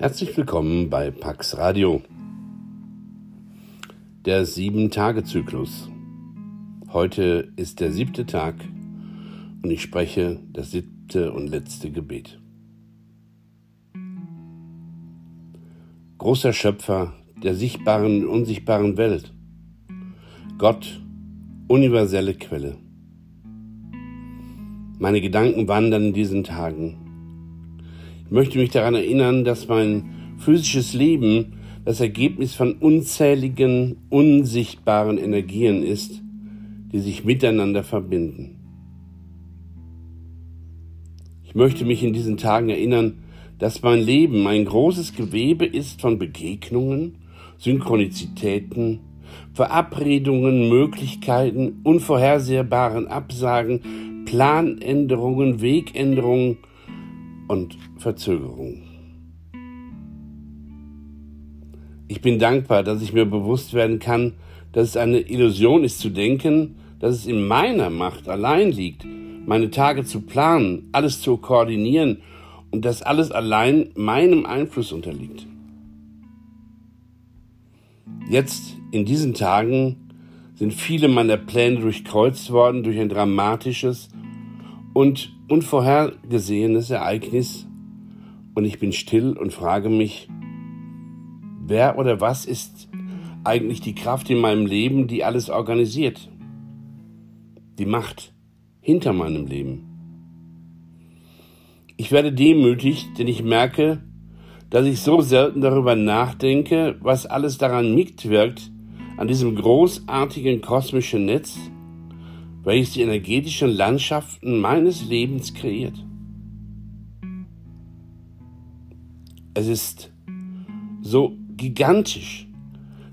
Herzlich willkommen bei Pax Radio. Der Sieben-Tage-Zyklus. Heute ist der siebte Tag und ich spreche das siebte und letzte Gebet. Großer Schöpfer der sichtbaren und unsichtbaren Welt. Gott, universelle Quelle. Meine Gedanken wandern in diesen Tagen ich möchte mich daran erinnern, dass mein physisches Leben das Ergebnis von unzähligen, unsichtbaren Energien ist, die sich miteinander verbinden. Ich möchte mich in diesen Tagen erinnern, dass mein Leben ein großes Gewebe ist von Begegnungen, Synchronizitäten, Verabredungen, Möglichkeiten, unvorhersehbaren Absagen, Planänderungen, Wegänderungen und Verzögerung. Ich bin dankbar, dass ich mir bewusst werden kann, dass es eine Illusion ist zu denken, dass es in meiner Macht allein liegt, meine Tage zu planen, alles zu koordinieren und dass alles allein meinem Einfluss unterliegt. Jetzt, in diesen Tagen, sind viele meiner Pläne durchkreuzt worden durch ein dramatisches und unvorhergesehenes Ereignis und ich bin still und frage mich, wer oder was ist eigentlich die Kraft in meinem Leben, die alles organisiert? Die Macht hinter meinem Leben. Ich werde demütig, denn ich merke, dass ich so selten darüber nachdenke, was alles daran mitwirkt, an diesem großartigen kosmischen Netz, welches die energetischen Landschaften meines Lebens kreiert. Es ist so gigantisch,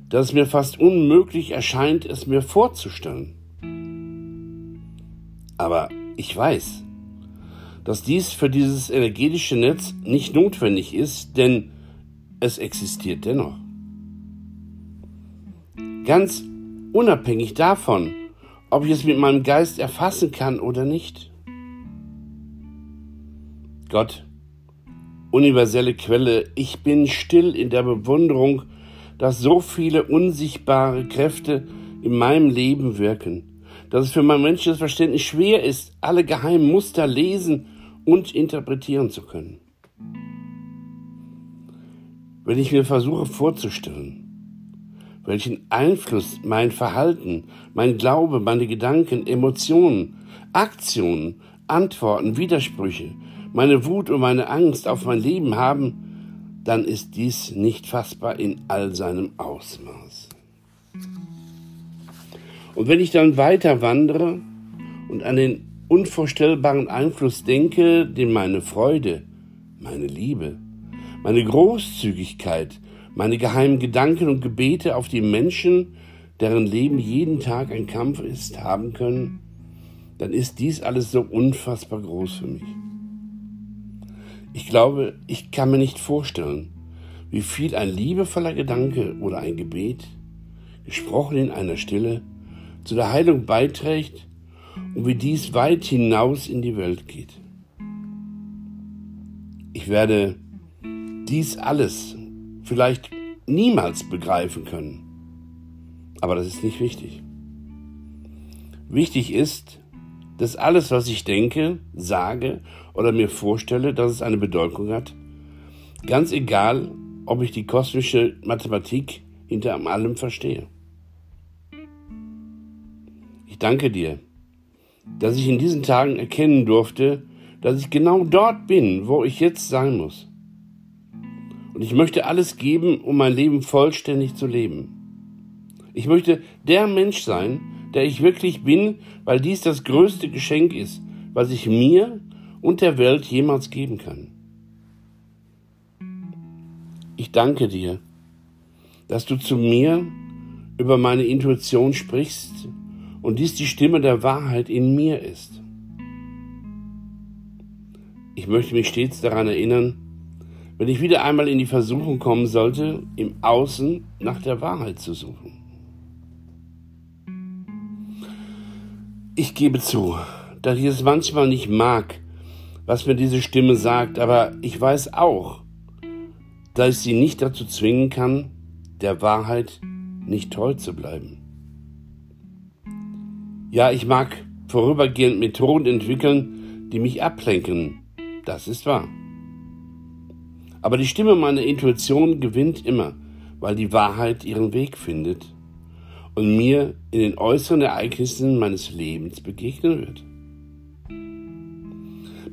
dass es mir fast unmöglich erscheint, es mir vorzustellen. Aber ich weiß, dass dies für dieses energetische Netz nicht notwendig ist, denn es existiert dennoch. Ganz unabhängig davon, ob ich es mit meinem Geist erfassen kann oder nicht. Gott, universelle Quelle, ich bin still in der Bewunderung, dass so viele unsichtbare Kräfte in meinem Leben wirken, dass es für mein menschliches Verständnis schwer ist, alle geheimen Muster lesen und interpretieren zu können. Wenn ich mir versuche vorzustellen, welchen Einfluss mein Verhalten, mein Glaube, meine Gedanken, Emotionen, Aktionen, Antworten, Widersprüche, meine Wut und meine Angst auf mein Leben haben, dann ist dies nicht fassbar in all seinem Ausmaß. Und wenn ich dann weiter wandere und an den unvorstellbaren Einfluss denke, den meine Freude, meine Liebe, meine Großzügigkeit, meine geheimen Gedanken und Gebete auf die Menschen, deren Leben jeden Tag ein Kampf ist, haben können, dann ist dies alles so unfassbar groß für mich. Ich glaube, ich kann mir nicht vorstellen, wie viel ein liebevoller Gedanke oder ein Gebet, gesprochen in einer Stille, zu der Heilung beiträgt und wie dies weit hinaus in die Welt geht. Ich werde dies alles vielleicht niemals begreifen können. Aber das ist nicht wichtig. Wichtig ist, dass alles, was ich denke, sage oder mir vorstelle, dass es eine Bedeutung hat. Ganz egal, ob ich die kosmische Mathematik hinter allem verstehe. Ich danke dir, dass ich in diesen Tagen erkennen durfte, dass ich genau dort bin, wo ich jetzt sein muss. Und ich möchte alles geben, um mein Leben vollständig zu leben. Ich möchte der Mensch sein, der ich wirklich bin, weil dies das größte Geschenk ist, was ich mir und der Welt jemals geben kann. Ich danke dir, dass du zu mir über meine Intuition sprichst und dies die Stimme der Wahrheit in mir ist. Ich möchte mich stets daran erinnern, wenn ich wieder einmal in die Versuchung kommen sollte, im Außen nach der Wahrheit zu suchen. Ich gebe zu, dass ich es manchmal nicht mag, was mir diese Stimme sagt, aber ich weiß auch, da ich sie nicht dazu zwingen kann, der Wahrheit nicht treu zu bleiben. Ja, ich mag vorübergehend Methoden entwickeln, die mich ablenken, das ist wahr. Aber die Stimme meiner Intuition gewinnt immer, weil die Wahrheit ihren Weg findet und mir in den äußeren Ereignissen meines Lebens begegnen wird.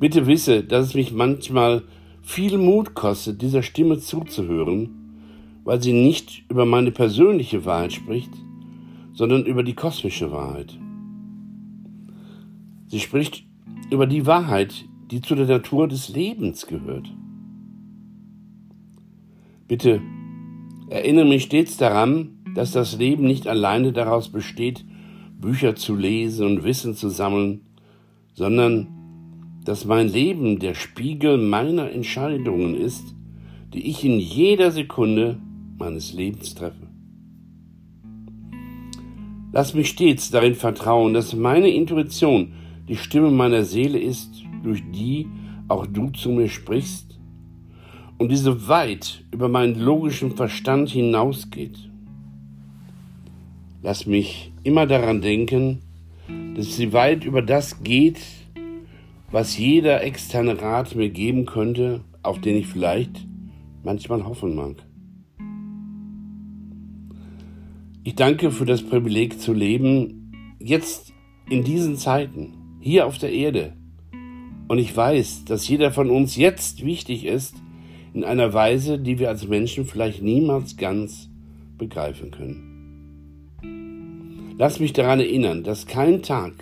Bitte wisse, dass es mich manchmal viel Mut kostet, dieser Stimme zuzuhören, weil sie nicht über meine persönliche Wahrheit spricht, sondern über die kosmische Wahrheit. Sie spricht über die Wahrheit, die zu der Natur des Lebens gehört. Bitte erinnere mich stets daran, dass das Leben nicht alleine daraus besteht, Bücher zu lesen und Wissen zu sammeln, sondern dass mein Leben der Spiegel meiner Entscheidungen ist, die ich in jeder Sekunde meines Lebens treffe. Lass mich stets darin vertrauen, dass meine Intuition die Stimme meiner Seele ist, durch die auch du zu mir sprichst und diese weit über meinen logischen Verstand hinausgeht. Lass mich immer daran denken, dass sie weit über das geht, was jeder externe Rat mir geben könnte, auf den ich vielleicht manchmal hoffen mag. Ich danke für das Privileg zu leben, jetzt in diesen Zeiten, hier auf der Erde. Und ich weiß, dass jeder von uns jetzt wichtig ist, in einer Weise, die wir als Menschen vielleicht niemals ganz begreifen können. Lass mich daran erinnern, dass kein Tag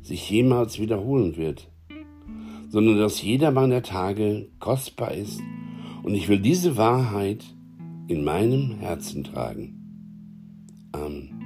sich jemals wiederholen wird, sondern dass jeder meiner Tage kostbar ist und ich will diese Wahrheit in meinem Herzen tragen. Amen.